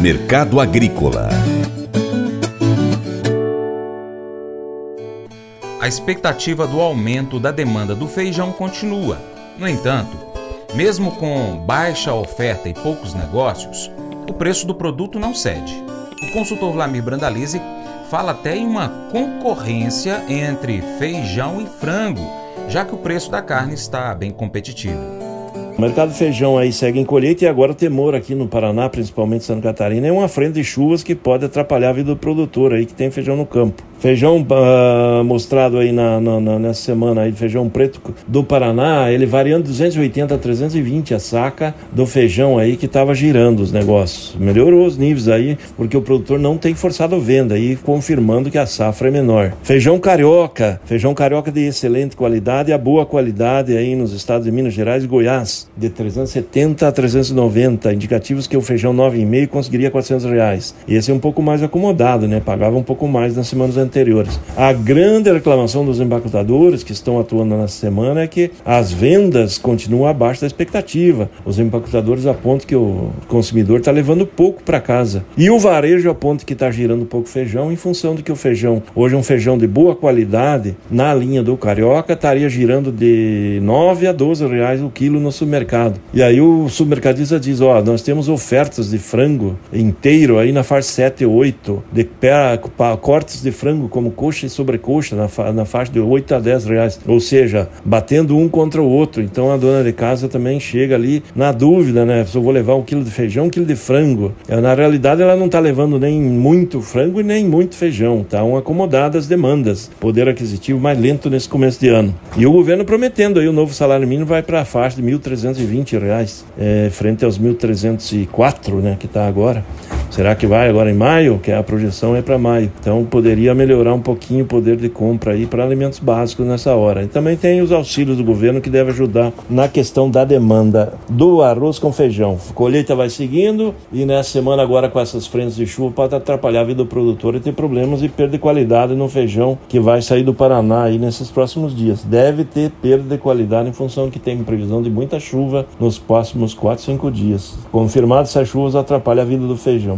Mercado Agrícola A expectativa do aumento da demanda do feijão continua. No entanto, mesmo com baixa oferta e poucos negócios, o preço do produto não cede. O consultor Vlamir Brandalize fala até em uma concorrência entre feijão e frango, já que o preço da carne está bem competitivo. O mercado feijão aí segue em colheita e agora o temor aqui no Paraná, principalmente Santa Catarina, é uma frente de chuvas que pode atrapalhar a vida do produtor aí que tem feijão no campo. Feijão uh, mostrado aí na, na, na, nessa semana aí, feijão preto do Paraná, ele variando 280 a 320 a saca do feijão aí que estava girando os negócios. Melhorou os níveis aí, porque o produtor não tem forçado a venda aí, confirmando que a safra é menor. Feijão carioca, feijão carioca de excelente qualidade, a boa qualidade aí nos estados de Minas Gerais e Goiás, de 370 a 390, indicativos que o feijão 9,5 conseguiria 400 reais. Esse é um pouco mais acomodado, né? Pagava um pouco mais nas semanas anteriores. A grande reclamação dos empacotadores que estão atuando nessa semana é que as vendas continuam abaixo da expectativa. Os empacotadores apontam que o consumidor está levando pouco para casa. E o varejo aponta que está girando pouco feijão em função de que o feijão, hoje é um feijão de boa qualidade, na linha do Carioca, estaria girando de 9 a 12 reais o quilo no supermercado. E aí o supermercadista diz, ó, oh, nós temos ofertas de frango inteiro aí na faixa 7 e 8, de pé, cortes de frango frango como coxa e sobrecoxa na, fa na faixa de 8 a 10 reais, ou seja, batendo um contra o outro. Então a dona de casa também chega ali na dúvida, né? Se eu vou levar um quilo de feijão, um quilo de frango. É, na realidade, ela não está levando nem muito frango e nem muito feijão. Tá um acomodado as demandas. Poder aquisitivo mais lento nesse começo de ano. E o governo prometendo aí o novo salário mínimo vai para a faixa de 1.320 reais, é, frente aos 1.304, né? Que está agora. Será que vai agora em maio? Que a projeção é para maio. Então poderia melhorar um pouquinho o poder de compra aí para alimentos básicos nessa hora. E também tem os auxílios do governo que deve ajudar na questão da demanda do arroz com feijão. A colheita vai seguindo e nessa semana agora com essas frentes de chuva pode atrapalhar a vida do produtor e ter problemas e perda de qualidade no feijão que vai sair do Paraná aí nesses próximos dias. Deve ter perda de qualidade em função que tem previsão de muita chuva nos próximos 4, 5 dias. Confirmado essas chuvas atrapalha a vida do feijão.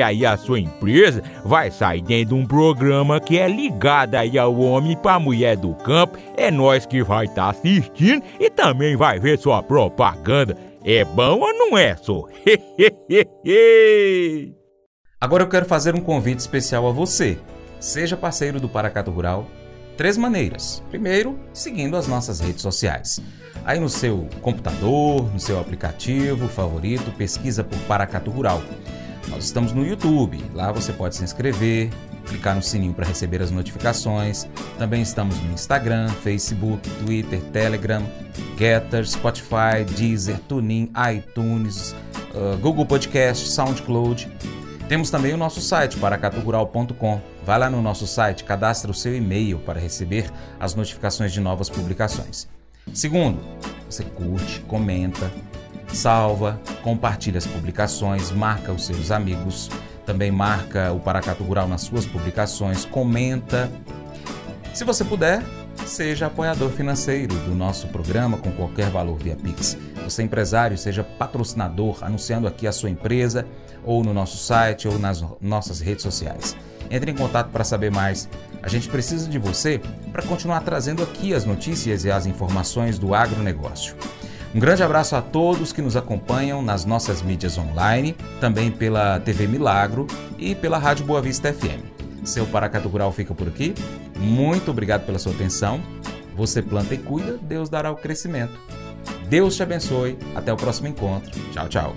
aí a sua empresa vai sair dentro de um programa que é ligado aí ao homem para a mulher do campo. É nós que vai estar tá assistindo e também vai ver sua propaganda. É bom ou não é, só? Agora eu quero fazer um convite especial a você. Seja parceiro do Paracato Rural. Três maneiras. Primeiro, seguindo as nossas redes sociais. Aí no seu computador, no seu aplicativo favorito, pesquisa por Paracato Rural. Nós estamos no YouTube, lá você pode se inscrever, clicar no sininho para receber as notificações. Também estamos no Instagram, Facebook, Twitter, Telegram, Getter, Spotify, Deezer, TuneIn, iTunes, uh, Google Podcast, SoundCloud. Temos também o nosso site, paracatugural.com. Vai lá no nosso site, cadastre o seu e-mail para receber as notificações de novas publicações. Segundo, você curte, comenta, salva, compartilha as publicações, marca os seus amigos, também marca o Paracato Rural nas suas publicações, comenta. Se você puder, seja apoiador financeiro do nosso programa com qualquer valor via Pix. Você é empresário, seja patrocinador, anunciando aqui a sua empresa ou no nosso site ou nas nossas redes sociais. Entre em contato para saber mais. A gente precisa de você para continuar trazendo aqui as notícias e as informações do agronegócio. Um grande abraço a todos que nos acompanham nas nossas mídias online, também pela TV Milagro e pela Rádio Boa Vista FM. Seu Paracato Rural fica por aqui. Muito obrigado pela sua atenção. Você planta e cuida, Deus dará o crescimento. Deus te abençoe. Até o próximo encontro. Tchau, tchau.